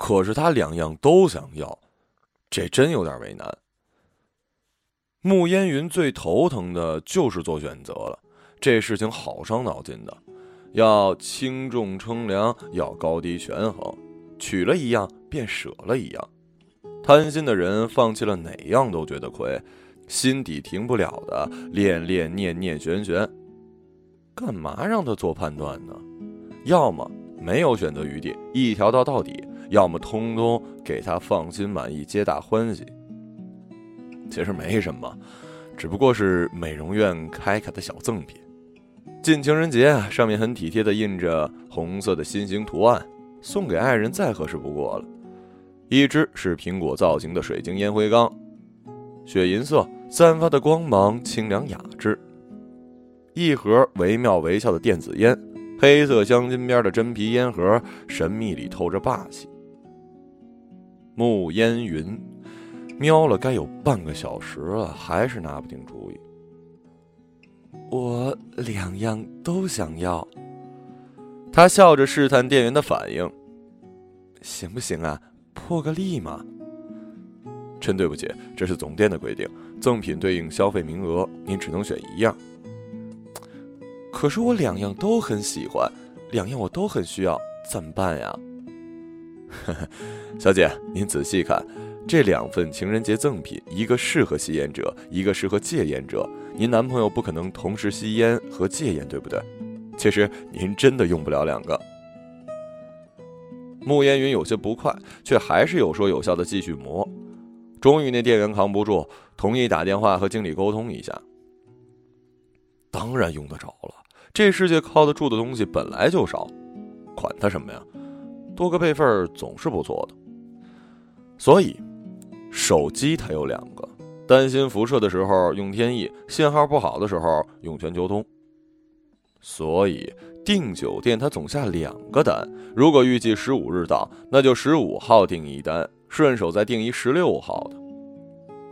可是他两样都想要，这真有点为难。穆烟云最头疼的就是做选择了，这事情好伤脑筋的，要轻重称量，要高低权衡，取了一样便舍了一样。贪心的人放弃了哪样都觉得亏，心底停不了的恋恋念念悬悬。干嘛让他做判断呢？要么没有选择余地，一条道到底；要么通通给他放心满意，皆大欢喜。其实没什么，只不过是美容院开开的小赠品。近情人节，上面很体贴的印着红色的心形图案，送给爱人再合适不过了。一只是苹果造型的水晶烟灰缸，雪银色，散发的光芒清凉雅致。一盒惟妙惟肖的电子烟，黑色镶金边的真皮烟盒，神秘里透着霸气。穆烟云瞄了该有半个小时了，还是拿不定主意。我两样都想要。他笑着试探店员的反应，行不行啊？破个例嘛？真对不起，这是总店的规定，赠品对应消费名额，您只能选一样。可是我两样都很喜欢，两样我都很需要，怎么办呀？小姐，您仔细看，这两份情人节赠品，一个适合吸烟者，一个适合戒烟者。您男朋友不可能同时吸烟和戒烟，对不对？其实您真的用不了两个。慕烟云有些不快，却还是有说有笑的继续磨。终于，那店员扛不住，同意打电话和经理沟通一下。当然用得着了，这世界靠得住的东西本来就少，管他什么呀，多个备份总是不错的。所以，手机它有两个，担心辐射的时候用天翼，信号不好的时候用全球通。所以。订酒店，他总下两个单。如果预计十五日到，那就十五号订一单，顺手再订一十六号的。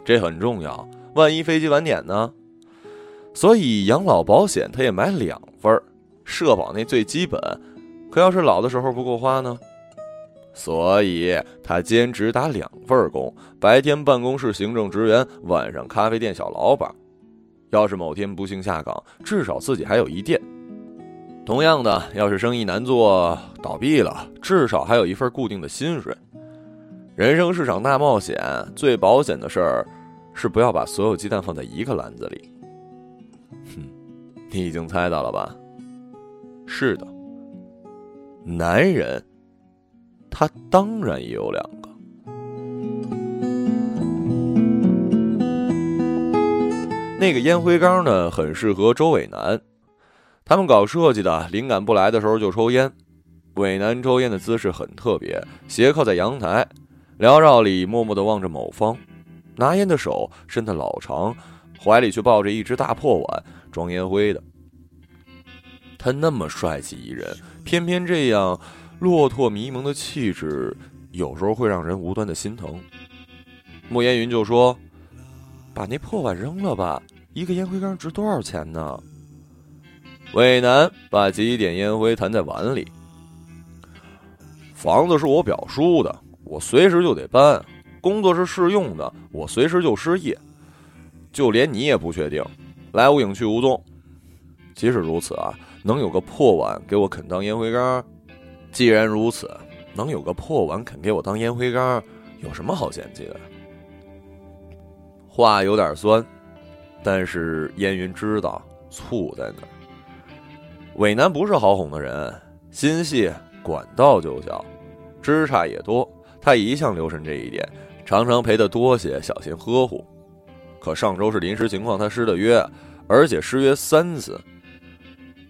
这很重要，万一飞机晚点呢？所以养老保险他也买两份儿社保那最基本，可要是老的时候不够花呢？所以他兼职打两份工，白天办公室行政职员，晚上咖啡店小老板。要是某天不幸下岗，至少自己还有一店。同样的，要是生意难做倒闭了，至少还有一份固定的薪水。人生是场大冒险，最保险的事儿是不要把所有鸡蛋放在一个篮子里。哼，你已经猜到了吧？是的，男人，他当然也有两个。那个烟灰缸呢，很适合周伟南。他们搞设计的，灵感不来的时候就抽烟。伟南抽烟的姿势很特别，斜靠在阳台，缭绕里默默地望着某方，拿烟的手伸得老长，怀里却抱着一只大破碗装烟灰的。他那么帅气一人，偏偏这样落拓迷蒙的气质，有时候会让人无端的心疼。莫烟云就说：“把那破碗扔了吧，一个烟灰缸值多少钱呢？”伟南把几点烟灰弹在碗里。房子是我表叔的，我随时就得搬；工作是试用的，我随时就失业。就连你也不确定，来无影去无踪。即使如此啊，能有个破碗给我肯当烟灰缸？既然如此，能有个破碗肯给我当烟灰缸，有什么好嫌弃的？话有点酸，但是烟云知道醋在哪儿。伟南不是好哄的人，心细，管道就小，枝杈也多。他一向留神这一点，常常陪的多些，小心呵护。可上周是临时情况，他失的约，而且失约三次，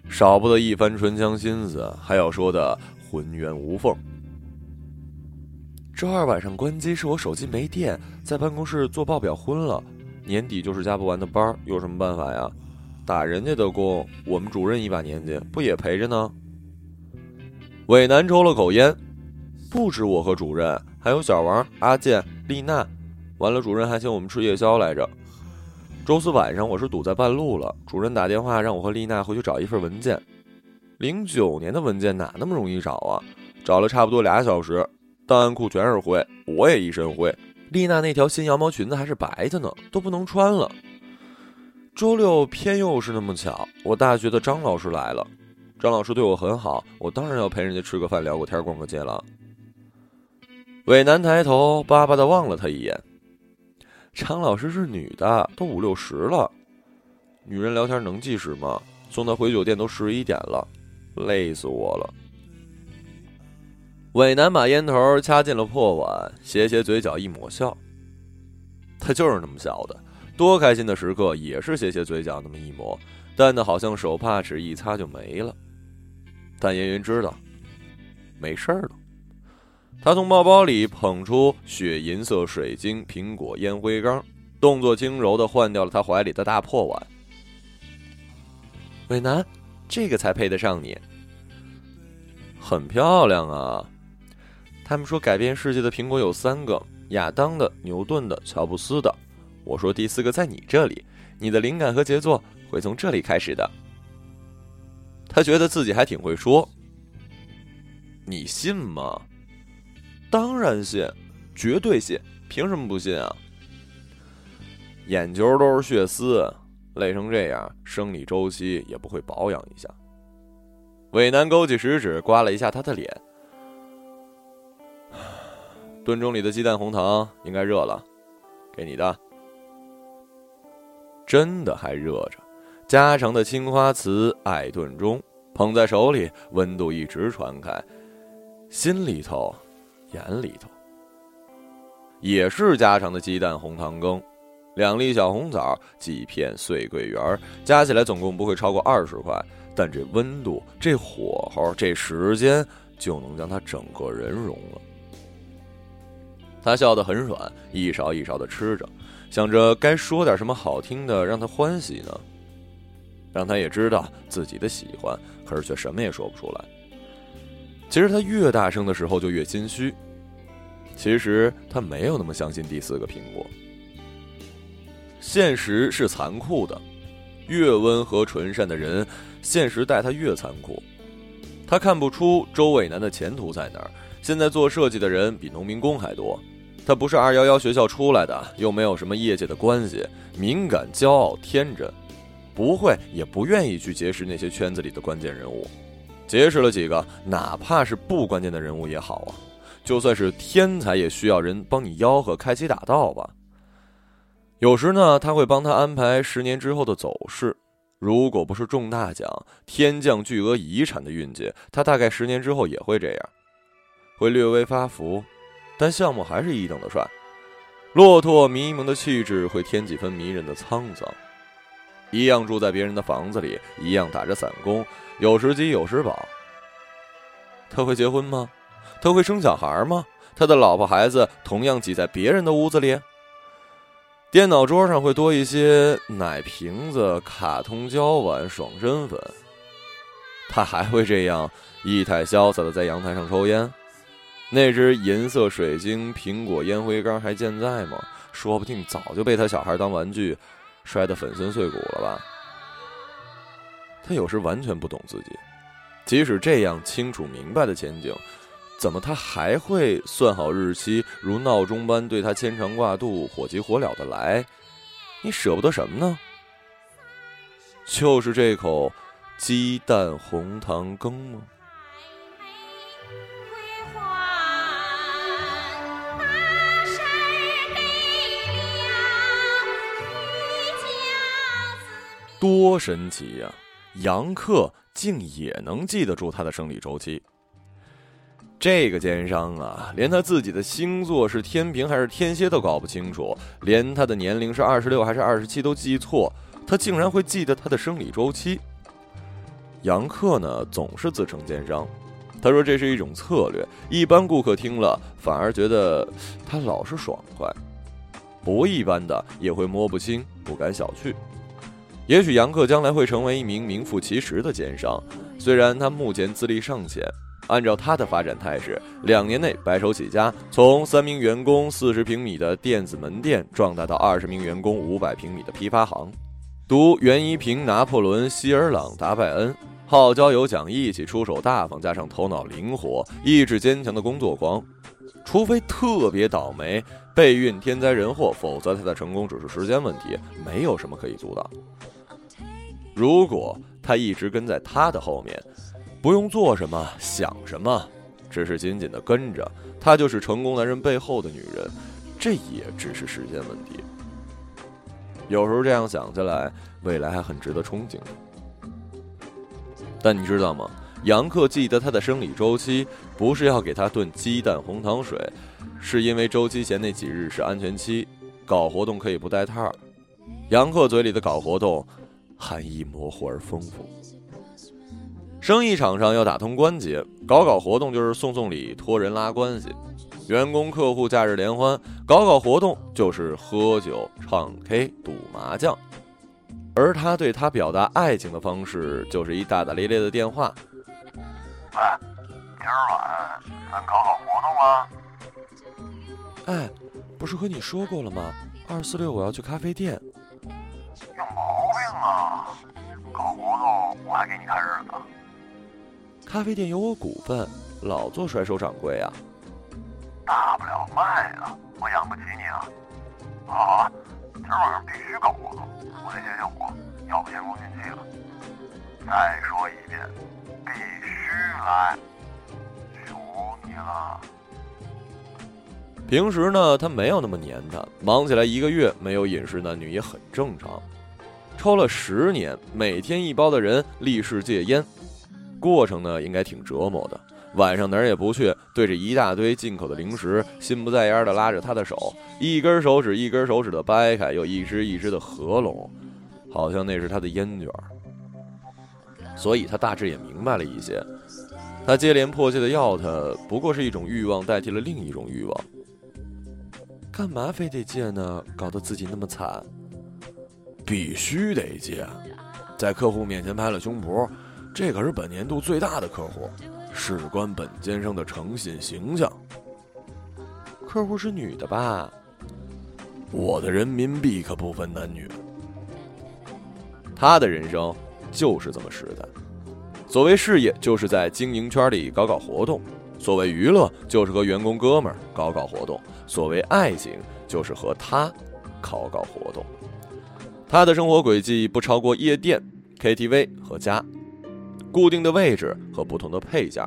少不得一番唇枪心思，还要说的浑圆无缝。周二晚上关机，是我手机没电，在办公室做报表昏了。年底就是加不完的班，有什么办法呀？打人家的工，我们主任一把年纪，不也陪着呢？伟南抽了口烟，不止我和主任，还有小王、阿健、丽娜。完了，主任还请我们吃夜宵来着。周四晚上我是堵在半路了，主任打电话让我和丽娜回去找一份文件。零九年的文件哪那么容易找啊？找了差不多俩小时，档案库全是灰，我也一身灰。丽娜那条新羊毛裙子还是白的呢，都不能穿了。周六偏又是那么巧，我大学的张老师来了。张老师对我很好，我当然要陪人家吃个饭、聊个天、逛个街了。伟男抬头巴巴的望了他一眼。张老师是女的，都五六十了，女人聊天能计时吗？送她回酒店都十一点了，累死我了。伟男把烟头掐进了破碗，斜斜嘴角一抹笑。他就是那么笑的，多开心的时刻也是斜斜嘴角那么一抹，淡的好像手帕纸一擦就没了。但烟云知道，没事儿了。他从包包里捧出血银色水晶苹果烟灰缸，动作轻柔的换掉了他怀里的大破碗。伟南，这个才配得上你。很漂亮啊。他们说改变世界的苹果有三个：亚当的、牛顿的、乔布斯的。我说第四个在你这里，你的灵感和杰作会从这里开始的。他觉得自己还挺会说。你信吗？当然信，绝对信，凭什么不信啊？眼球都是血丝，累成这样，生理周期也不会保养一下。伟南勾起食指，刮了一下他的脸。炖盅里的鸡蛋红糖应该热了，给你的。真的还热着，家常的青花瓷爱炖盅，捧在手里，温度一直传开，心里头、眼里头。也是家常的鸡蛋红糖羹，两粒小红枣，几片碎桂圆，加起来总共不会超过二十块，但这温度、这火候、这时间，就能将他整个人融了。他笑得很软，一勺一勺的吃着，想着该说点什么好听的让他欢喜呢，让他也知道自己的喜欢，可是却什么也说不出来。其实他越大声的时候就越心虚。其实他没有那么相信第四个苹果。现实是残酷的，越温和纯善的人，现实待他越残酷。他看不出周伟南的前途在哪儿。现在做设计的人比农民工还多。他不是二幺幺学校出来的，又没有什么业界的关系，敏感、骄傲、天真，不会也不愿意去结识那些圈子里的关键人物。结识了几个，哪怕是不关键的人物也好啊。就算是天才，也需要人帮你吆喝、开启大道吧。有时呢，他会帮他安排十年之后的走势。如果不是中大奖、天降巨额遗产的运气，他大概十年之后也会这样。会略微发福，但项目还是一等的帅。骆驼迷蒙的气质会添几分迷人的沧桑。一样住在别人的房子里，一样打着散工，有时饥有时饱。他会结婚吗？他会生小孩吗？他的老婆孩子同样挤在别人的屋子里。电脑桌上会多一些奶瓶子、卡通胶碗、爽身粉。他还会这样意态潇洒的在阳台上抽烟。那只银色水晶苹果烟灰缸还健在吗？说不定早就被他小孩当玩具，摔得粉身碎骨了吧。他有时完全不懂自己，即使这样清楚明白的前景，怎么他还会算好日期，如闹钟般对他牵肠挂肚、火急火燎的来？你舍不得什么呢？就是这口鸡蛋红糖羹吗？多神奇呀！杨克竟也能记得住他的生理周期。这个奸商啊，连他自己的星座是天平还是天蝎都搞不清楚，连他的年龄是二十六还是二十七都记错，他竟然会记得他的生理周期。杨克呢，总是自称奸商，他说这是一种策略。一般顾客听了反而觉得他老是爽快，不一般的也会摸不清，不敢小觑。也许杨克将来会成为一名名副其实的奸商，虽然他目前资历尚浅。按照他的发展态势，两年内白手起家，从三名员工、四十平米的电子门店壮大到二十名员工、五百平米的批发行。读袁一平、拿破仑、希尔朗、达拜恩，好交友、讲义气、出手大方，加上头脑灵活、意志坚强的工作狂，除非特别倒霉，备孕、天灾人祸，否则他的成功只是时间问题，没有什么可以阻挡。如果他一直跟在他的后面，不用做什么、想什么，只是紧紧的跟着，他就是成功男人背后的女人，这也只是时间问题。有时候这样想起来，未来还很值得憧憬。但你知道吗？杨克记得他的生理周期，不是要给他炖鸡蛋红糖水，是因为周期前那几日是安全期，搞活动可以不带套。杨克嘴里的搞活动，含义模糊而丰富。生意场上要打通关节，搞搞活动就是送送礼、托人拉关系。员工客户假日联欢，搞搞活动就是喝酒、唱 K、赌麻将。而他对他表达爱情的方式，就是一大大咧咧的电话。喂，今儿晚咱搞搞活动啊？哎，不是和你说过了吗？二四六我要去咖啡店。有毛病啊！搞活动我还给你看日子。咖啡店有我股份，老做甩手掌柜啊。大不了卖了，我养不起你啊。好啊，今儿晚上必须搞活动，我得解解火，要不先功尽弃了。再说一遍。必须来，求你了。平时呢，他没有那么黏他，忙起来一个月没有饮食男女也很正常。抽了十年，每天一包的人立誓戒烟，过程呢应该挺折磨的。晚上哪儿也不去，对着一大堆进口的零食，心不在焉的拉着他的手，一根手指一根手指的掰开，又一只一只的合拢，好像那是他的烟卷。所以他大致也明白了一些，他接连迫切的要他，不过是一种欲望代替了另一种欲望。干嘛非得戒呢？搞得自己那么惨。必须得戒，在客户面前拍了胸脯，这可是本年度最大的客户，事关本先生的诚信形象。客户是女的吧？我的人民币可不分男女。他的人生。就是这么实在。所谓事业，就是在经营圈里搞搞活动；所谓娱乐，就是和员工哥们儿搞搞活动；所谓爱情，就是和他搞搞活动。他的生活轨迹不超过夜店、KTV 和家，固定的位置和不同的配件。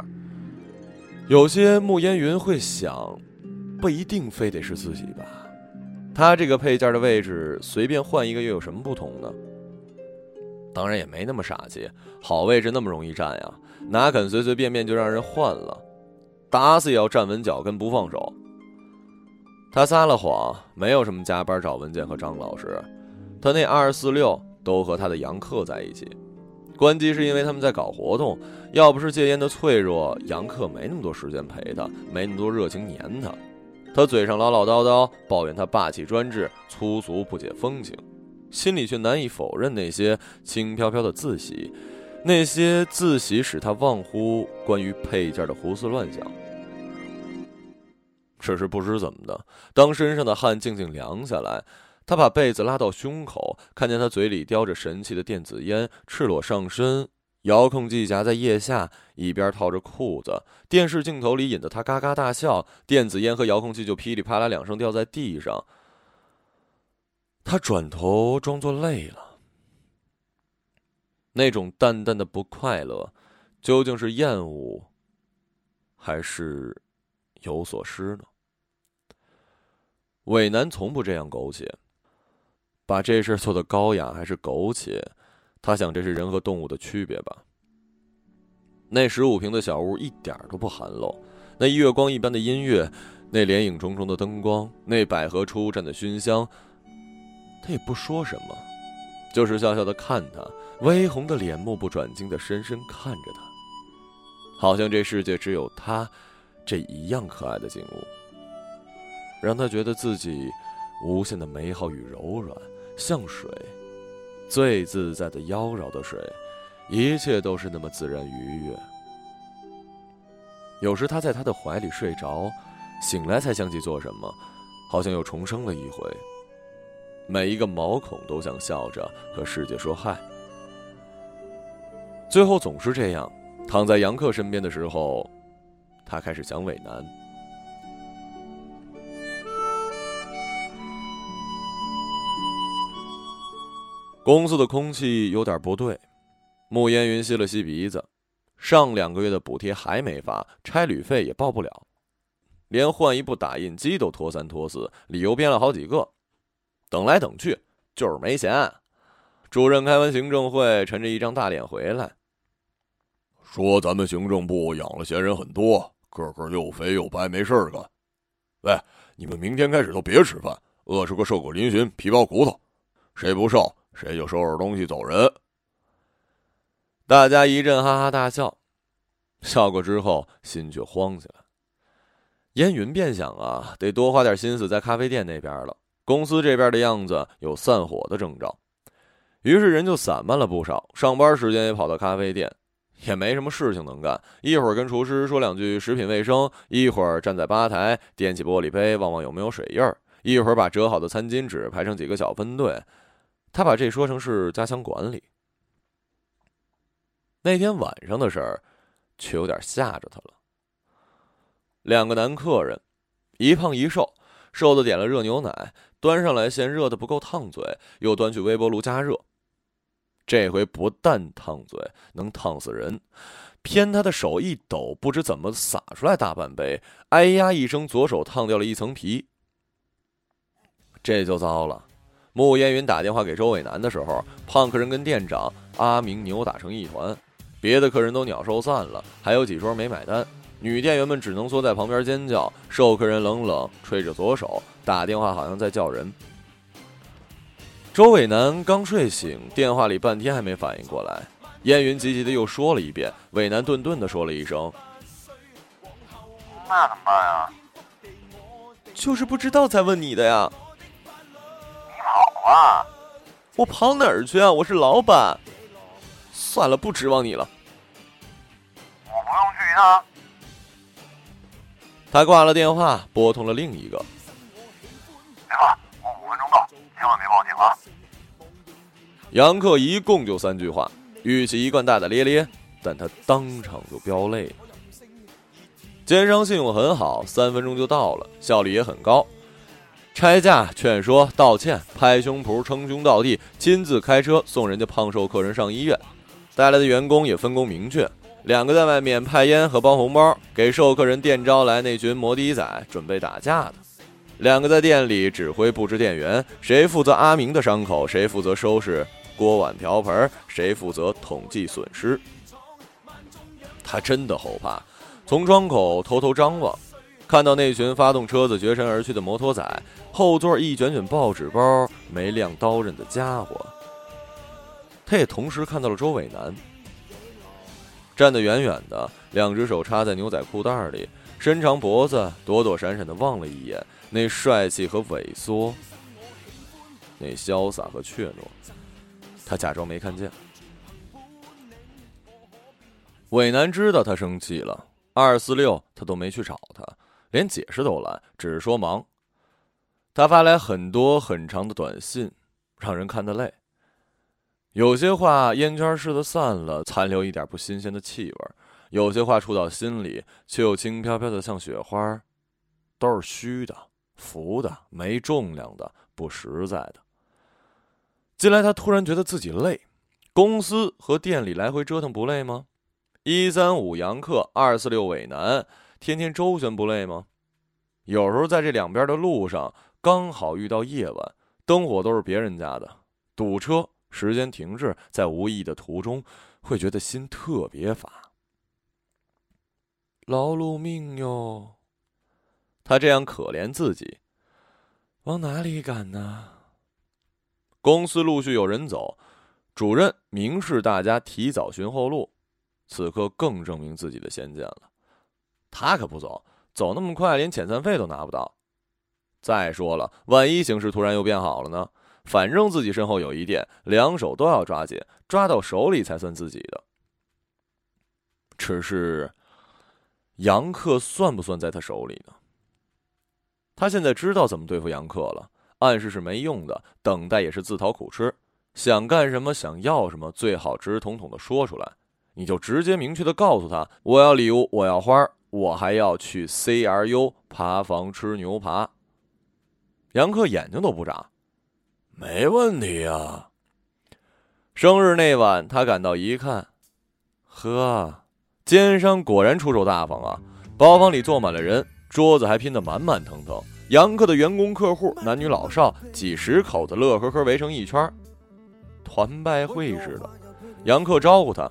有些慕烟云会想，不一定非得是自己吧？他这个配件的位置随便换一个又有什么不同呢？当然也没那么傻气，好位置那么容易占呀，哪肯随随便便就让人换了？打死也要站稳脚跟不放手。他撒了谎，没有什么加班找文件和张老师，他那二四六都和他的杨克在一起。关机是因为他们在搞活动，要不是戒烟的脆弱，杨克没那么多时间陪他，没那么多热情黏他。他嘴上唠唠叨叨抱怨他霸气专制、粗俗不解风情。心里却难以否认那些轻飘飘的自喜，那些自喜使他忘乎关于配件的胡思乱想。只是不知怎么的，当身上的汗静静凉下来，他把被子拉到胸口，看见他嘴里叼着神气的电子烟，赤裸上身，遥控器夹在腋下，一边套着裤子，电视镜头里引得他嘎嘎大笑，电子烟和遥控器就噼里啪啦两声掉在地上。他转头装作累了，那种淡淡的不快乐，究竟是厌恶，还是有所失呢？伟南从不这样苟且，把这事做的高雅还是苟且？他想，这是人和动物的区别吧。那十五平的小屋一点都不寒冷，那月光一般的音乐，那连影重重的灯光，那百合初绽的熏香。他也不说什么，就是笑笑的看他，微红的脸目不转睛的深深看着他，好像这世界只有他这一样可爱的景物，让他觉得自己无限的美好与柔软，像水，最自在的妖娆的水，一切都是那么自然愉悦。有时他在他的怀里睡着，醒来才想起做什么，好像又重生了一回。每一个毛孔都想笑着和世界说嗨。最后总是这样，躺在杨克身边的时候，他开始想伟男。公司的空气有点不对。穆烟云吸了吸鼻子，上两个月的补贴还没发，差旅费也报不了，连换一部打印机都拖三拖四，理由编了好几个。等来等去，就是没钱。主任开完行政会，沉着一张大脸回来，说：“咱们行政部养了闲人很多，个个又肥又白，没事儿干。喂，你们明天开始都别吃饭，饿出个瘦骨嶙峋、皮包骨头，谁不瘦，谁就收拾东西走人。”大家一阵哈哈大笑，笑过之后心却慌起来。烟云便想啊，得多花点心思在咖啡店那边了。公司这边的样子有散伙的征兆。于是人就散漫了不少，上班时间也跑到咖啡店，也没什么事情能干。一会儿跟厨师说两句食品卫生，一会儿站在吧台掂起玻璃杯望望有没有水印儿，一会儿把折好的餐巾纸排成几个小分队。他把这说成是加强管理。那天晚上的事儿，却有点吓着他了。两个男客人，一胖一瘦，瘦的点了热牛奶，端上来嫌热的不够烫嘴，又端去微波炉加热。这回不但烫嘴，能烫死人。偏他的手一抖，不知怎么洒出来大半杯，哎呀一声，左手烫掉了一层皮。这就糟了。穆烟云打电话给周伟南的时候，胖客人跟店长阿明扭打成一团，别的客人都鸟兽散了，还有几桌没买单。女店员们只能缩在旁边尖叫，瘦客人冷冷吹着左手打电话，好像在叫人。周伟南刚睡醒，电话里半天还没反应过来。烟云急急的又说了一遍，伟南顿顿的说了一声：“那怎么办呀？”“就是不知道才问你的呀。”“你跑啊？”“我跑哪儿去啊？我是老板。”“算了，不指望你了。”“我不用去一趟。”他挂了电话，拨通了另一个。别怕，我五分钟到，千万别报警啊！杨克一共就三句话，语气一贯大大咧咧，但他当场就飙泪了。奸商信用很好，三分钟就到了，效率也很高。拆架、劝说、道歉、拍胸脯、称兄道弟，亲自开车送人家胖瘦客人上医院，带来的员工也分工明确。两个在外面派烟和包红包，给授课人店招来那群摩的仔，准备打架的；两个在店里指挥布置店员，谁负责阿明的伤口，谁负责收拾锅碗瓢盆，谁负责统计损失。他真的后怕，从窗口偷偷张望，看到那群发动车子绝尘而去的摩托仔，后座一卷卷报纸包，没亮刀刃的家伙。他也同时看到了周伟南。站得远远的，两只手插在牛仔裤袋里，伸长脖子，躲躲闪闪的望了一眼，那帅气和萎缩，那潇洒和怯懦，他假装没看见。伟南知道他生气了，二四六他都没去找他，连解释都懒，只是说忙。他发来很多很长的短信，让人看得累。有些话烟圈似的散了，残留一点不新鲜的气味；有些话触到心里，却又轻飘飘的像雪花，都是虚的、浮的、没重量的、不实在的。近来他突然觉得自己累，公司和店里来回折腾不累吗？一三五杨克，二四六伟男，天天周旋不累吗？有时候在这两边的路上，刚好遇到夜晚，灯火都是别人家的，堵车。时间停滞在无意的途中，会觉得心特别乏。劳碌命哟，他这样可怜自己，往哪里赶呢？公司陆续有人走，主任明示大家提早寻后路。此刻更证明自己的先见了。他可不走，走那么快，连遣散费都拿不到。再说了，万一形势突然又变好了呢？反正自己身后有一店，两手都要抓紧，抓到手里才算自己的。只是，杨克算不算在他手里呢？他现在知道怎么对付杨克了，暗示是没用的，等待也是自讨苦吃。想干什么，想要什么，最好直统统的说出来。你就直接明确的告诉他：我要礼物，我要花我还要去 CRU 爬房吃牛扒。杨克眼睛都不眨。没问题啊，生日那晚，他赶到一看，呵，奸商果然出手大方啊！包房里坐满了人，桌子还拼得满满腾腾。杨克的员工、客户，男女老少，几十口子乐呵呵围成一圈，团拜会似的。杨克招呼他：“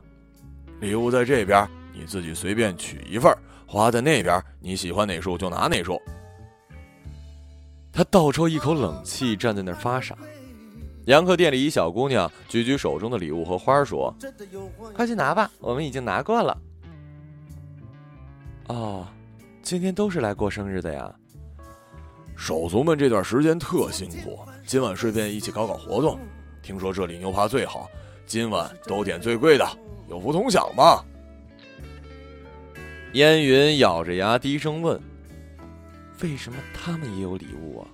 礼物在这边，你自己随便取一份，花在那边，你喜欢哪束就拿哪束。”他倒抽一口冷气，站在那儿发傻。杨克店里一小姑娘举举手中的礼物和花，说：“快去拿吧，我们已经拿过了。”哦，今天都是来过生日的呀。手足们这段时间特辛苦，今晚顺便一起搞搞活动。听说这里牛扒最好，今晚都点最贵的，有福同享嘛？烟云咬着牙低声问：“为什么他们也有礼物啊？”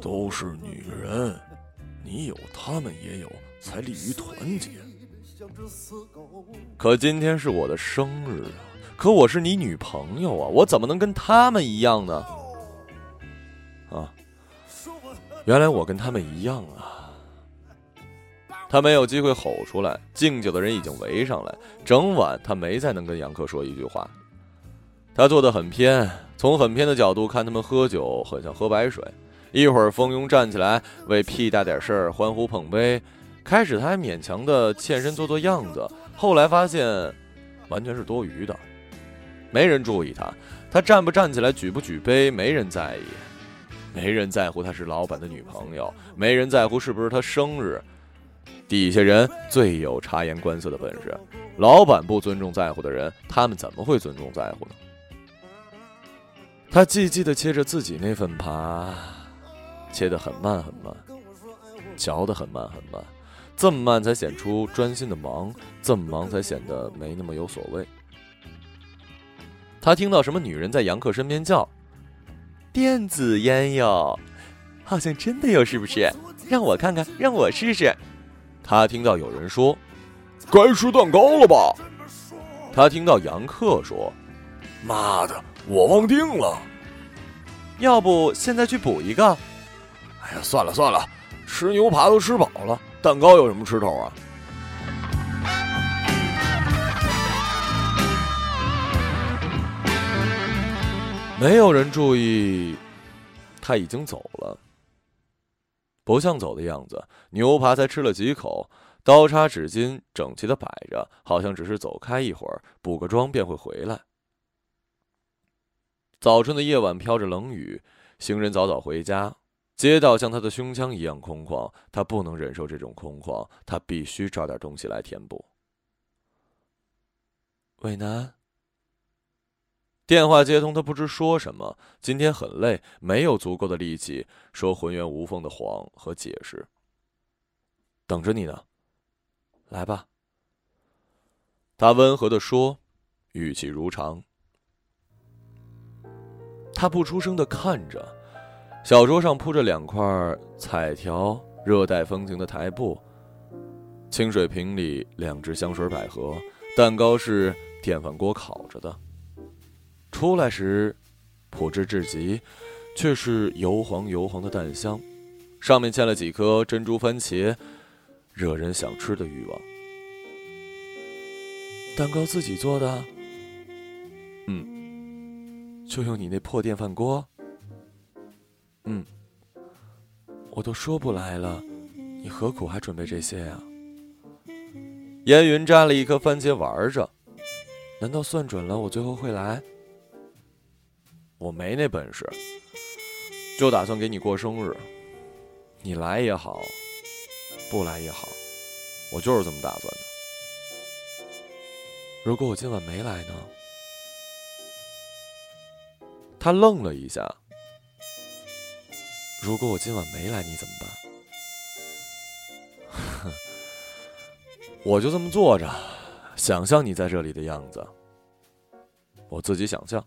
都是女人，你有，他们也有，才利于团结。可今天是我的生日啊！可我是你女朋友啊！我怎么能跟他们一样呢？啊，原来我跟他们一样啊！他没有机会吼出来，敬酒的人已经围上来。整晚他没再能跟杨克说一句话。他坐得很偏，从很偏的角度看他们喝酒，很像喝白水。一会儿蜂拥站起来为屁大点事儿欢呼碰杯，开始他还勉强的欠身做做样子，后来发现完全是多余的。没人注意他，他站不站起来，举不举杯，没人在意，没人在乎他是老板的女朋友，没人在乎是不是他生日。底下人最有察言观色的本事，老板不尊重在乎的人，他们怎么会尊重在乎呢？他寂寂的切着自己那份扒，切得很慢很慢，嚼得很慢很慢，这么慢才显出专心的忙，这么忙才显得没那么有所谓。他听到什么女人在杨克身边叫：“电子烟哟，好像真的有，是不是？让我看看，让我试试。”他听到有人说：“该吃蛋糕了吧？”他听到杨克说：“妈的，我忘定了。要不现在去补一个？”哎呀，算了算了，吃牛扒都吃饱了，蛋糕有什么吃头啊？没有人注意，他已经走了。不像走的样子，牛扒才吃了几口，刀叉、纸巾整齐的摆着，好像只是走开一会儿，补个妆便会回来。早春的夜晚飘着冷雨，行人早早回家，街道像他的胸腔一样空旷，他不能忍受这种空旷，他必须找点东西来填补。伟南。电话接通，他不知说什么。今天很累，没有足够的力气说浑圆无缝的谎和解释。等着你呢，来吧。他温和的说，语气如常。他不出声的看着，小桌上铺着两块彩条热带风情的台布，清水瓶里两只香水百合，蛋糕是电饭锅烤着的。出来时，朴质至极，却是油黄油黄的蛋香，上面嵌了几颗珍珠番茄，惹人想吃的欲望。蛋糕自己做的？嗯，就用你那破电饭锅？嗯，我都说不来了，你何苦还准备这些呀？烟云摘了一颗番茄玩着，难道算准了我最后会来？我没那本事，就打算给你过生日。你来也好，不来也好，我就是这么打算的。如果我今晚没来呢？他愣了一下。如果我今晚没来，你怎么办？我就这么坐着，想象你在这里的样子。我自己想象。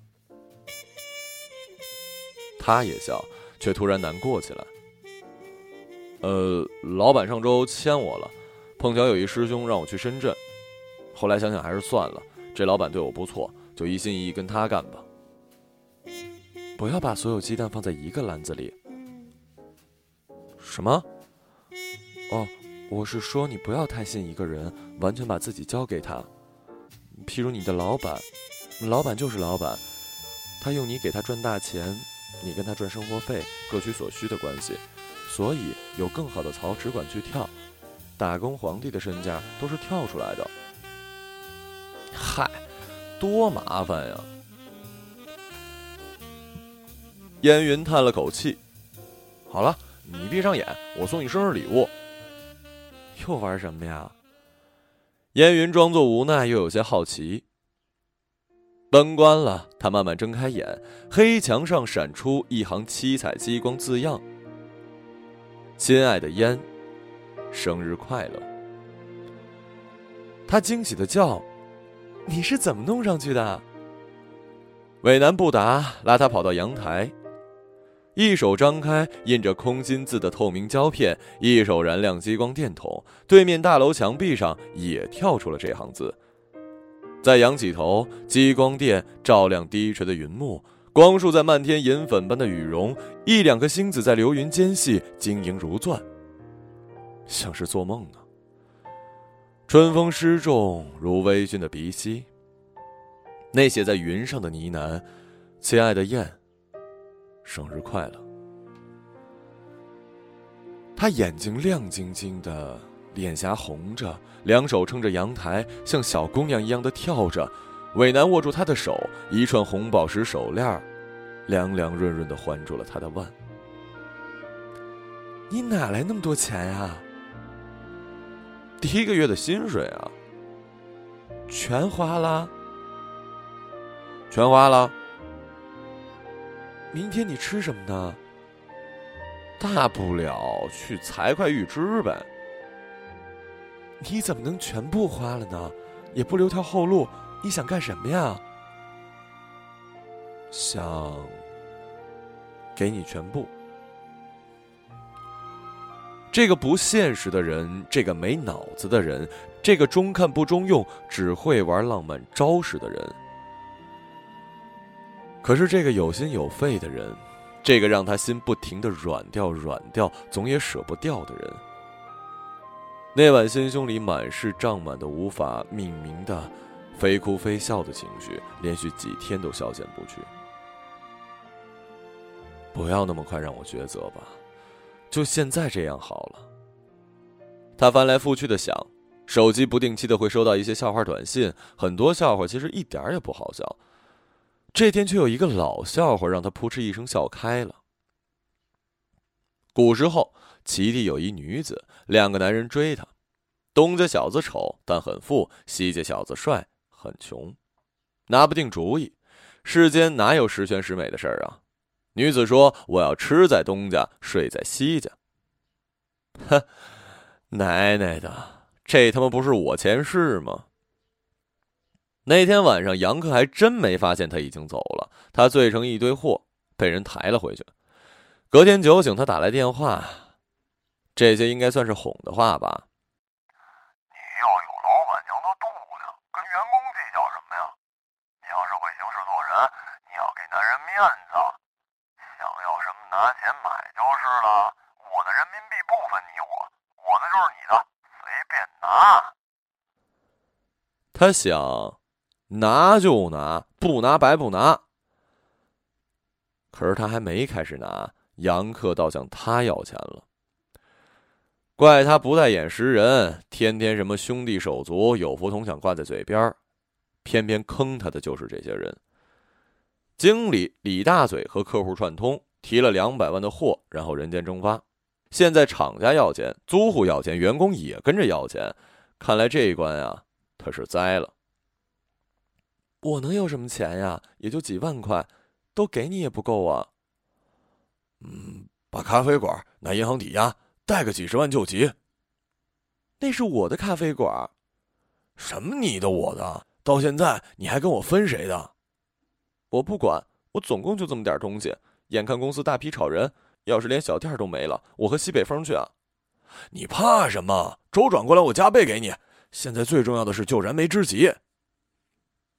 他也笑，却突然难过起来。呃，老板上周签我了，碰巧有一师兄让我去深圳，后来想想还是算了。这老板对我不错，就一心一意跟他干吧。不要把所有鸡蛋放在一个篮子里。什么？哦，我是说，你不要太信一个人，完全把自己交给他。譬如你的老板，老板就是老板，他用你给他赚大钱，你跟他赚生活费，各取所需的关系，所以有更好的槽只管去跳。打工皇帝的身价都是跳出来的。嗨，多麻烦呀！烟云叹了口气：“好了，你闭上眼，我送你生日礼物。”又玩什么呀？烟云装作无奈，又有些好奇。灯关了，他慢慢睁开眼，黑墙上闪出一行七彩激光字样：“亲爱的烟，生日快乐。”他惊喜的叫：“你是怎么弄上去的？”伟南不答，拉他跑到阳台。一手张开印着空心字的透明胶片，一手燃亮激光电筒，对面大楼墙壁上也跳出了这行字。再仰起头，激光电照亮低垂的云幕，光束在漫天银粉般的羽绒，一两颗星子在流云间隙晶莹如钻，像是做梦呢。春风湿重如微醺的鼻息。那写在云上的呢喃：“亲爱的燕。”生日快乐！他眼睛亮晶晶的，脸颊红着，两手撑着阳台，像小姑娘一样的跳着。伟南握住她的手，一串红宝石手链，凉凉润润的环住了她的腕。你哪来那么多钱呀？第一个月的薪水啊！全花了，全花了。明天你吃什么呢？大不了去财会预支呗。你怎么能全部花了呢？也不留条后路，你想干什么呀？想给你全部。这个不现实的人，这个没脑子的人，这个中看不中用，只会玩浪漫招式的人。可是这个有心有肺的人，这个让他心不停的软掉软掉，总也舍不掉的人，那晚心胸里满是胀满的无法命名的非哭非笑的情绪，连续几天都消减不去。不要那么快让我抉择吧，就现在这样好了。他翻来覆去的想，手机不定期的会收到一些笑话短信，很多笑话其实一点也不好笑。这天却有一个老笑话让他扑哧一声笑开了。古时候，齐地有一女子，两个男人追她。东家小子丑但很富，西家小子帅很穷，拿不定主意。世间哪有十全十美的事儿啊？女子说：“我要吃在东家，睡在西家。”哼，奶奶的，这他妈不是我前世吗？那天晚上，杨克还真没发现他已经走了。他醉成一堆货，被人抬了回去。隔天酒醒，他打来电话，这些应该算是哄的话吧。你要有老板娘的度量，跟员工计较什么呀？你要是会行事做人，你要给男人面子。想要什么拿钱买就是了。我的人民币不分你我，我的就是你的，随便拿。他想。拿就拿，不拿白不拿。可是他还没开始拿，杨克倒向他要钱了。怪他不带眼识人，天天什么兄弟手足、有福同享挂在嘴边偏偏坑他的就是这些人。经理李大嘴和客户串通，提了两百万的货，然后人间蒸发。现在厂家要钱，租户要钱，员工也跟着要钱。看来这一关啊，他是栽了。我能有什么钱呀？也就几万块，都给你也不够啊。嗯，把咖啡馆拿银行抵押，贷个几十万救急。那是我的咖啡馆，什么你的我的？到现在你还跟我分谁的？我不管，我总共就这么点东西。眼看公司大批炒人，要是连小店都没了，我和西北风去啊！你怕什么？周转过来，我加倍给你。现在最重要的是救燃眉之急。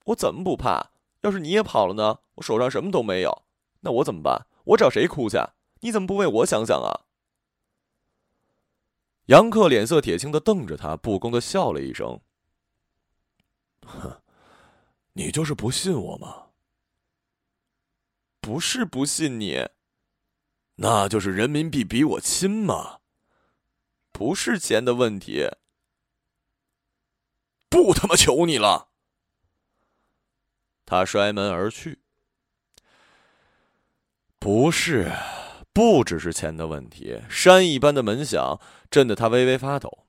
我怎么不怕？要是你也跑了呢？我手上什么都没有，那我怎么办？我找谁哭去？你怎么不为我想想啊？杨克脸色铁青的瞪着他，不公的笑了一声：“哼，你就是不信我吗？不是不信你，那就是人民币比我亲嘛？不是钱的问题。不他妈求你了！”他摔门而去。不是。不只是钱的问题，山一般的门响震得他微微发抖。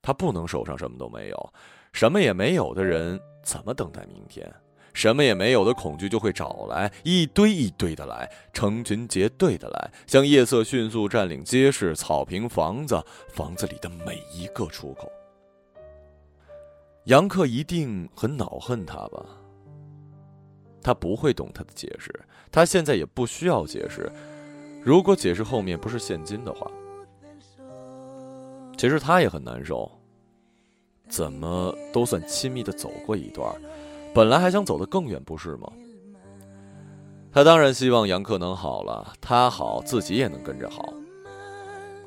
他不能手上什么都没有，什么也没有的人怎么等待明天？什么也没有的恐惧就会找来，一堆一堆的来，成群结队的来，像夜色迅速占领街市、草坪、房子，房子里的每一个出口。杨克一定很恼恨他吧？他不会懂他的解释。他现在也不需要解释，如果解释后面不是现金的话，其实他也很难受。怎么都算亲密的走过一段，本来还想走得更远，不是吗？他当然希望杨克能好了，他好自己也能跟着好。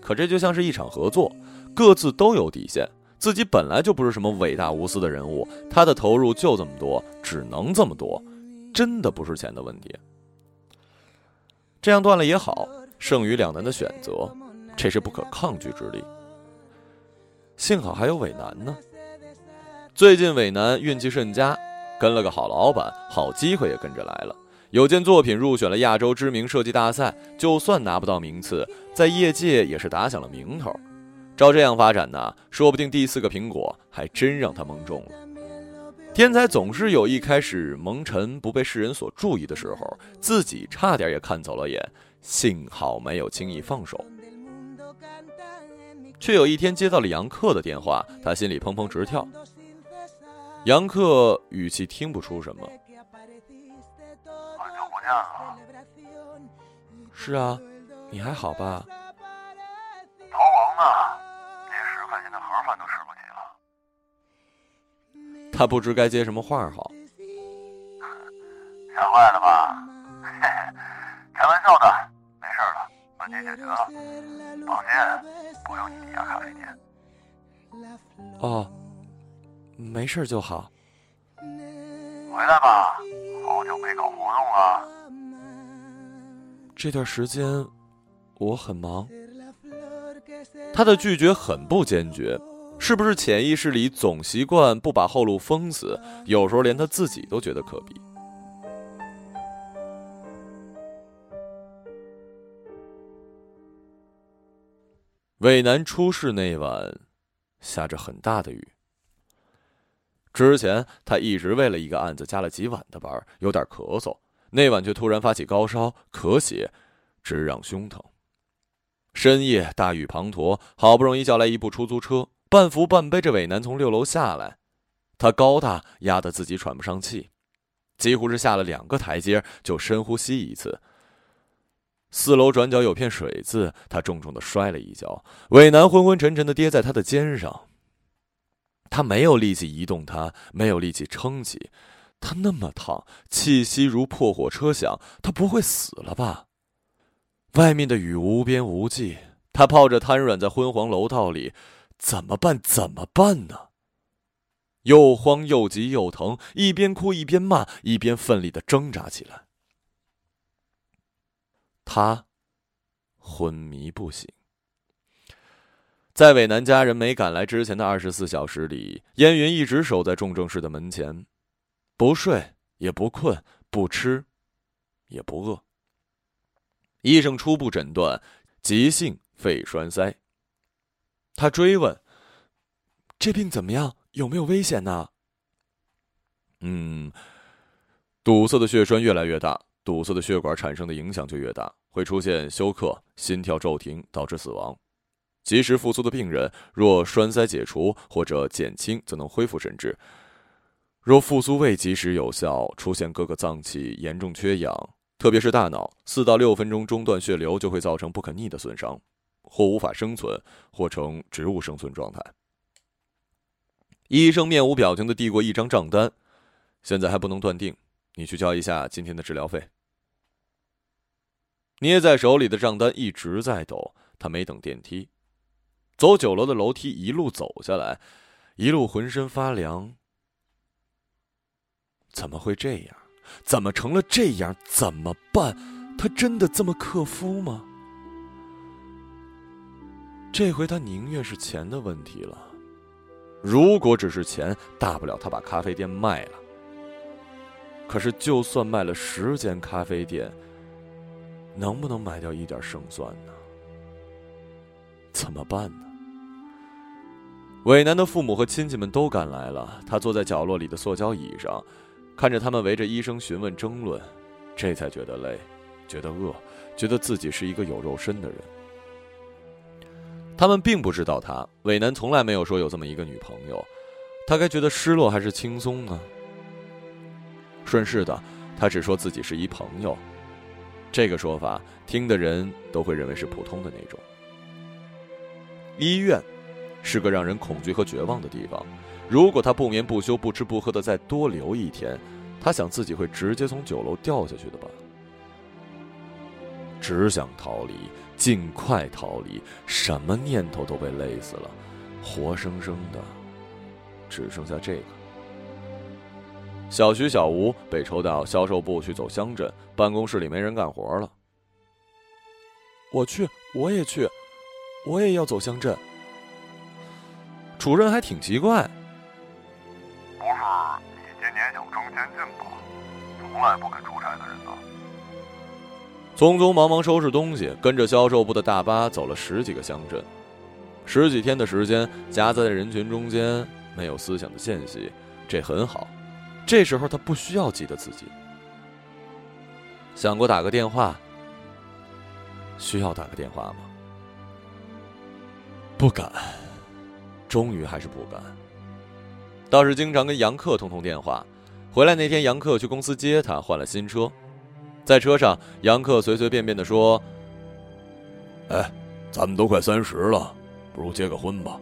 可这就像是一场合作，各自都有底线，自己本来就不是什么伟大无私的人物，他的投入就这么多，只能这么多，真的不是钱的问题。这样断了也好，剩余两难的选择，这是不可抗拒之力。幸好还有伟南呢。最近伟南运气甚佳，跟了个好老板，好机会也跟着来了。有件作品入选了亚洲知名设计大赛，就算拿不到名次，在业界也是打响了名头。照这样发展呢，说不定第四个苹果还真让他蒙中了。天才总是有一开始蒙尘不被世人所注意的时候，自己差点也看走了眼，幸好没有轻易放手。却有一天接到了杨克的电话，他心里砰砰直跳。杨克语气听不出什么。是啊，你还好吧？逃亡呢，连十块钱的盒饭都吃不起。他不知该接什么话好，吓坏了吧？嘿嘿，开玩笑的，没事的，问题解决了。放心，不用你抵押咖啡店。哦，没事就好。回来吧，好久没搞活动了。这段时间我很忙。他的拒绝很不坚决。是不是潜意识里总习惯不把后路封死？有时候连他自己都觉得可比。渭南出事那晚，下着很大的雨。之前他一直为了一个案子加了几晚的班，有点咳嗽。那晚却突然发起高烧、咳血，直让胸疼。深夜大雨滂沱，好不容易叫来一部出租车。半扶半背着伟南从六楼下来，他高大压得自己喘不上气，几乎是下了两个台阶就深呼吸一次。四楼转角有片水渍，他重重的摔了一跤，伟南昏昏沉沉的跌在他的肩上。他没有力气移动，他没有力气撑起，他那么烫，气息如破火车响，他不会死了吧？外面的雨无边无际，他泡着瘫软在昏黄楼道里。怎么办？怎么办呢？又慌又急又疼，一边哭一边骂，一边奋力的挣扎起来。他昏迷不醒。在伟南家人没赶来之前的二十四小时里，燕云一直守在重症室的门前，不睡也不困，不吃也不饿。医生初步诊断急性肺栓塞。他追问：“这病怎么样？有没有危险呢？”“嗯，堵塞的血栓越来越大，堵塞的血管产生的影响就越大，会出现休克、心跳骤停，导致死亡。及时复苏的病人，若栓塞解除或者减轻，则能恢复神智；若复苏未及时有效，出现各个脏器严重缺氧，特别是大脑，四到六分钟中断血流，就会造成不可逆的损伤。”或无法生存，或成植物生存状态。医生面无表情的递过一张账单，现在还不能断定，你去交一下今天的治疗费。捏在手里的账单一直在抖，他没等电梯，走九楼的楼梯，一路走下来，一路浑身发凉。怎么会这样？怎么成了这样？怎么办？他真的这么克夫吗？这回他宁愿是钱的问题了。如果只是钱，大不了他把咖啡店卖了。可是，就算卖了十间咖啡店，能不能买掉一点胜算呢？怎么办呢？伟南的父母和亲戚们都赶来了，他坐在角落里的塑胶椅上，看着他们围着医生询问争论，这才觉得累，觉得饿，觉得自己是一个有肉身的人。他们并不知道他，伟男从来没有说有这么一个女朋友，他该觉得失落还是轻松呢？顺势的，他只说自己是一朋友，这个说法听的人都会认为是普通的那种。医院是个让人恐惧和绝望的地方，如果他不眠不休、不吃不喝的再多留一天，他想自己会直接从九楼掉下去的吧？只想逃离，尽快逃离，什么念头都被累死了，活生生的只剩下这个。小徐、小吴被抽到销售部去走乡镇，办公室里没人干活了。我去，我也去，我也要走乡镇。主任还挺奇怪。不是你今年想挣现金吧？从来不给出。匆匆忙忙收拾东西，跟着销售部的大巴走了十几个乡镇，十几天的时间夹在人群中间，没有思想的间隙，这很好。这时候他不需要记得自己。想过打个电话，需要打个电话吗？不敢，终于还是不敢。倒是经常跟杨克通通电话。回来那天，杨克去公司接他，换了新车。在车上，杨克随随便便的说：“哎，咱们都快三十了，不如结个婚吧。”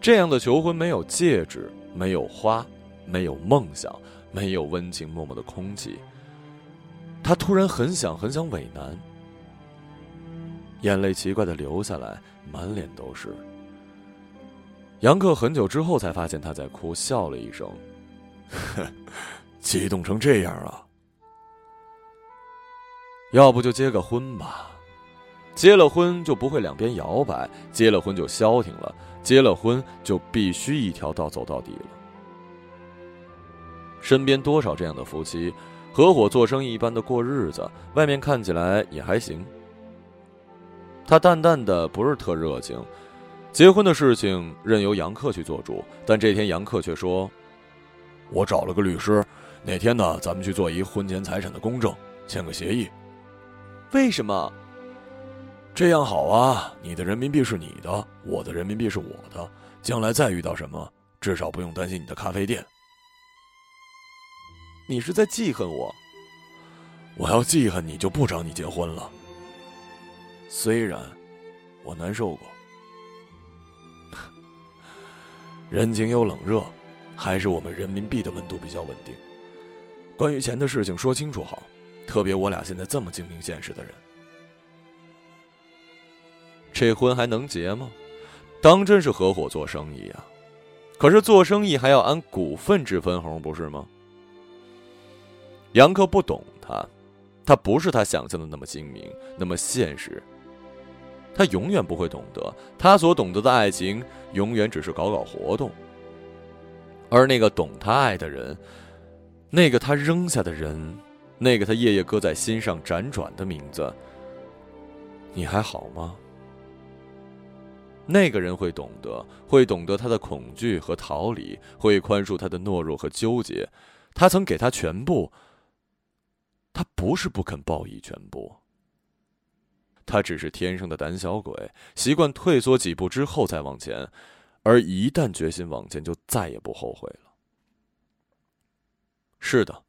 这样的求婚没有戒指。没有花，没有梦想，没有温情脉脉的空气。他突然很想很想伟南，眼泪奇怪的流下来，满脸都是。杨克很久之后才发现他在哭，笑了一声，激动成这样啊！要不就结个婚吧，结了婚就不会两边摇摆，结了婚就消停了。结了婚就必须一条道走到底了。身边多少这样的夫妻，合伙做生意一般的过日子，外面看起来也还行。他淡淡的，不是特热情。结婚的事情任由杨克去做主，但这天杨克却说：“我找了个律师，哪天呢？咱们去做一婚前财产的公证，签个协议。为什么？”这样好啊！你的人民币是你的，我的人民币是我的。将来再遇到什么，至少不用担心你的咖啡店。你是在记恨我？我要记恨你就不找你结婚了。虽然我难受过，人情有冷热，还是我们人民币的温度比较稳定。关于钱的事情说清楚好，特别我俩现在这么精明现实的人。这婚还能结吗？当真是合伙做生意啊？可是做生意还要按股份制分红，不是吗？杨克不懂他，他不是他想象的那么精明，那么现实。他永远不会懂得，他所懂得的爱情，永远只是搞搞活动。而那个懂他爱的人，那个他扔下的人，那个他夜夜搁在心上辗转的名字，你还好吗？那个人会懂得，会懂得他的恐惧和逃离，会宽恕他的懦弱和纠结。他曾给他全部，他不是不肯报以全部。他只是天生的胆小鬼，习惯退缩几步之后再往前，而一旦决心往前，就再也不后悔了。是的，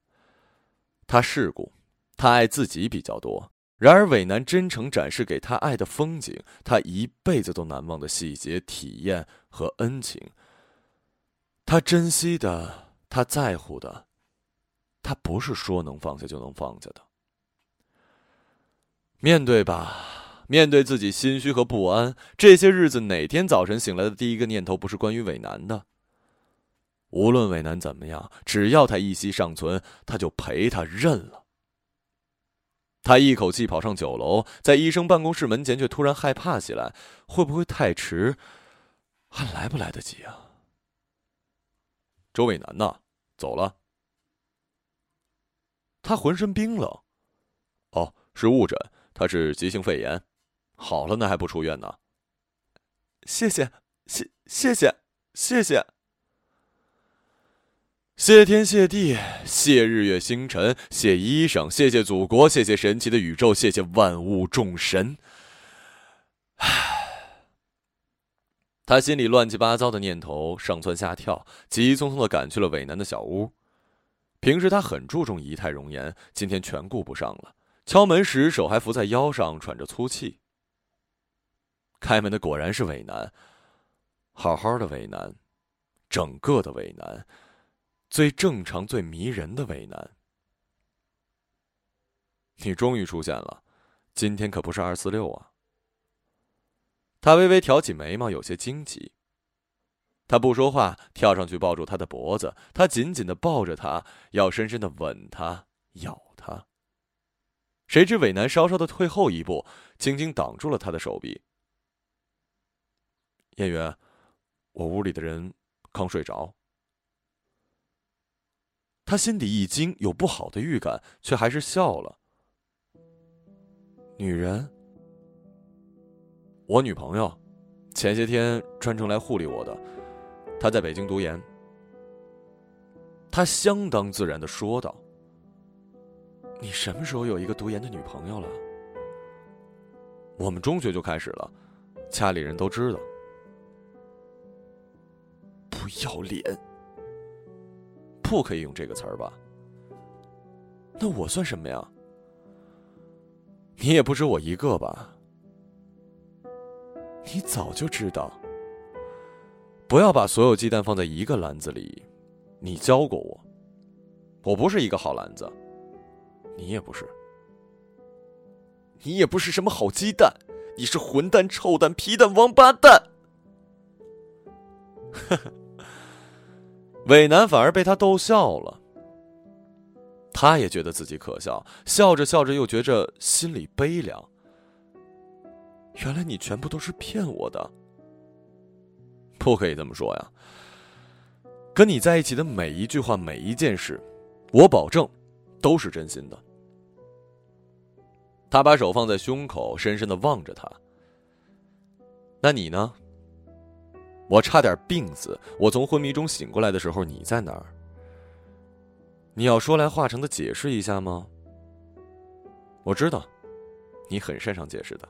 他世故，他爱自己比较多。然而，伟男真诚展示给他爱的风景，他一辈子都难忘的细节、体验和恩情。他珍惜的，他在乎的，他不是说能放下就能放下的。面对吧，面对自己心虚和不安，这些日子哪天早晨醒来的第一个念头不是关于伟男的？无论伟南怎么样，只要他一息尚存，他就陪他认了。他一口气跑上九楼，在医生办公室门前，却突然害怕起来：会不会太迟？还来不来得及啊？周伟南呢？走了。他浑身冰冷。哦，是误诊，他是急性肺炎，好了呢还不出院呢。谢，谢谢谢谢谢。谢谢天谢地，谢日月星辰，谢医生，谢谢祖国，谢谢神奇的宇宙，谢谢万物众神。唉，他心里乱七八糟的念头上蹿下跳，急匆匆的赶去了伟南的小屋。平时他很注重仪态容颜，今天全顾不上了。敲门时手还扶在腰上，喘着粗气。开门的果然是伟南，好好的伟南，整个的伟南。最正常、最迷人的为难，你终于出现了，今天可不是二四六啊！他微微挑起眉毛，有些惊奇。他不说话，跳上去抱住他的脖子，他紧紧的抱着他，要深深的吻他，咬他。谁知伟男稍稍的退后一步，轻轻挡住了他的手臂。演员，我屋里的人刚睡着。他心底一惊，有不好的预感，却还是笑了。女人，我女朋友，前些天专程来护理我的，她在北京读研。他相当自然的说道：“你什么时候有一个读研的女朋友了？”我们中学就开始了，家里人都知道。不要脸！不可以用这个词儿吧？那我算什么呀？你也不止我一个吧？你早就知道，不要把所有鸡蛋放在一个篮子里。你教过我，我不是一个好篮子，你也不是，你也不是什么好鸡蛋，你是混蛋、臭蛋、皮蛋、王八蛋。呵呵。伟男反而被他逗笑了，他也觉得自己可笑，笑着笑着又觉着心里悲凉。原来你全部都是骗我的，不可以这么说呀。跟你在一起的每一句话、每一件事，我保证都是真心的。他把手放在胸口，深深的望着他。那你呢？我差点病死！我从昏迷中醒过来的时候，你在哪儿？你要说来话长的解释一下吗？我知道，你很擅长解释的。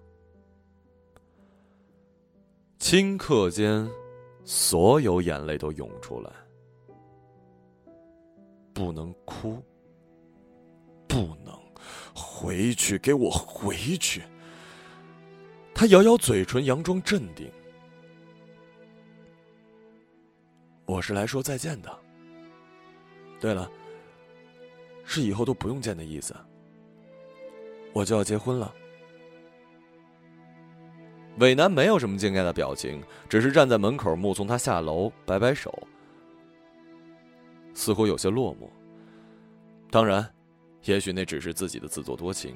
顷刻间，所有眼泪都涌出来。不能哭，不能回去，给我回去！他咬咬嘴唇，佯装镇定。我是来说再见的。对了，是以后都不用见的意思。我就要结婚了。伟南没有什么惊讶的表情，只是站在门口目送他下楼，摆摆手，似乎有些落寞。当然，也许那只是自己的自作多情，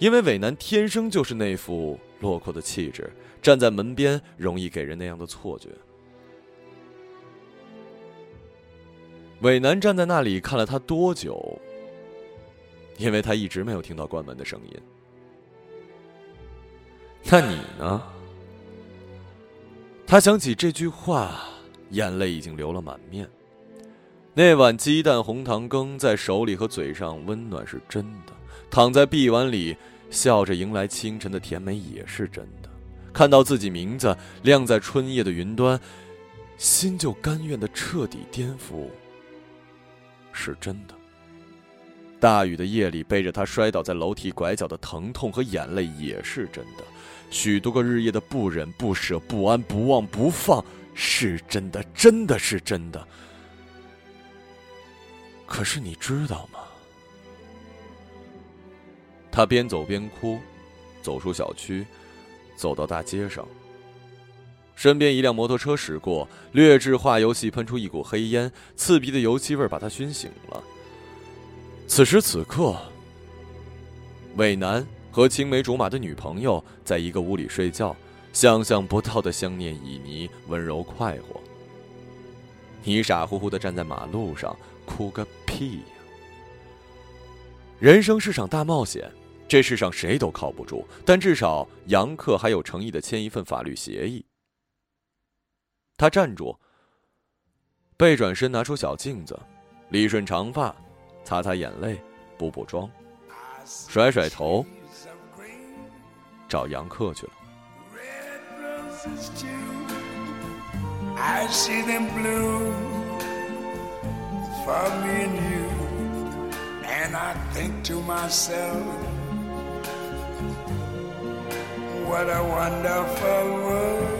因为伟南天生就是那副落魄的气质，站在门边容易给人那样的错觉。伟男站在那里看了他多久，因为他一直没有听到关门的声音。那你呢？他想起这句话，眼泪已经流了满面。那碗鸡蛋红糖羹在手里和嘴上温暖是真的，躺在臂弯里笑着迎来清晨的甜美也是真的。看到自己名字亮在春夜的云端，心就甘愿的彻底颠覆。是真的。大雨的夜里，背着他摔倒在楼梯拐角的疼痛和眼泪也是真的。许多个日夜的不忍、不舍、不安、不忘、不放，是真的，真的是真的。可是你知道吗？他边走边哭，走出小区，走到大街上。身边一辆摩托车驶过，劣质化油器喷出一股黑烟，刺鼻的油漆味把他熏醒了。此时此刻，伟南和青梅竹马的女朋友在一个屋里睡觉，想象不到的香念旖旎，温柔快活。你傻乎乎的站在马路上，哭个屁呀！人生是场大冒险，这世上谁都靠不住，但至少杨克还有诚意的签一份法律协议。他站住，背转身，拿出小镜子，理顺长发，擦擦眼泪，补补妆，甩甩头，找杨克去了。What a wonderful world.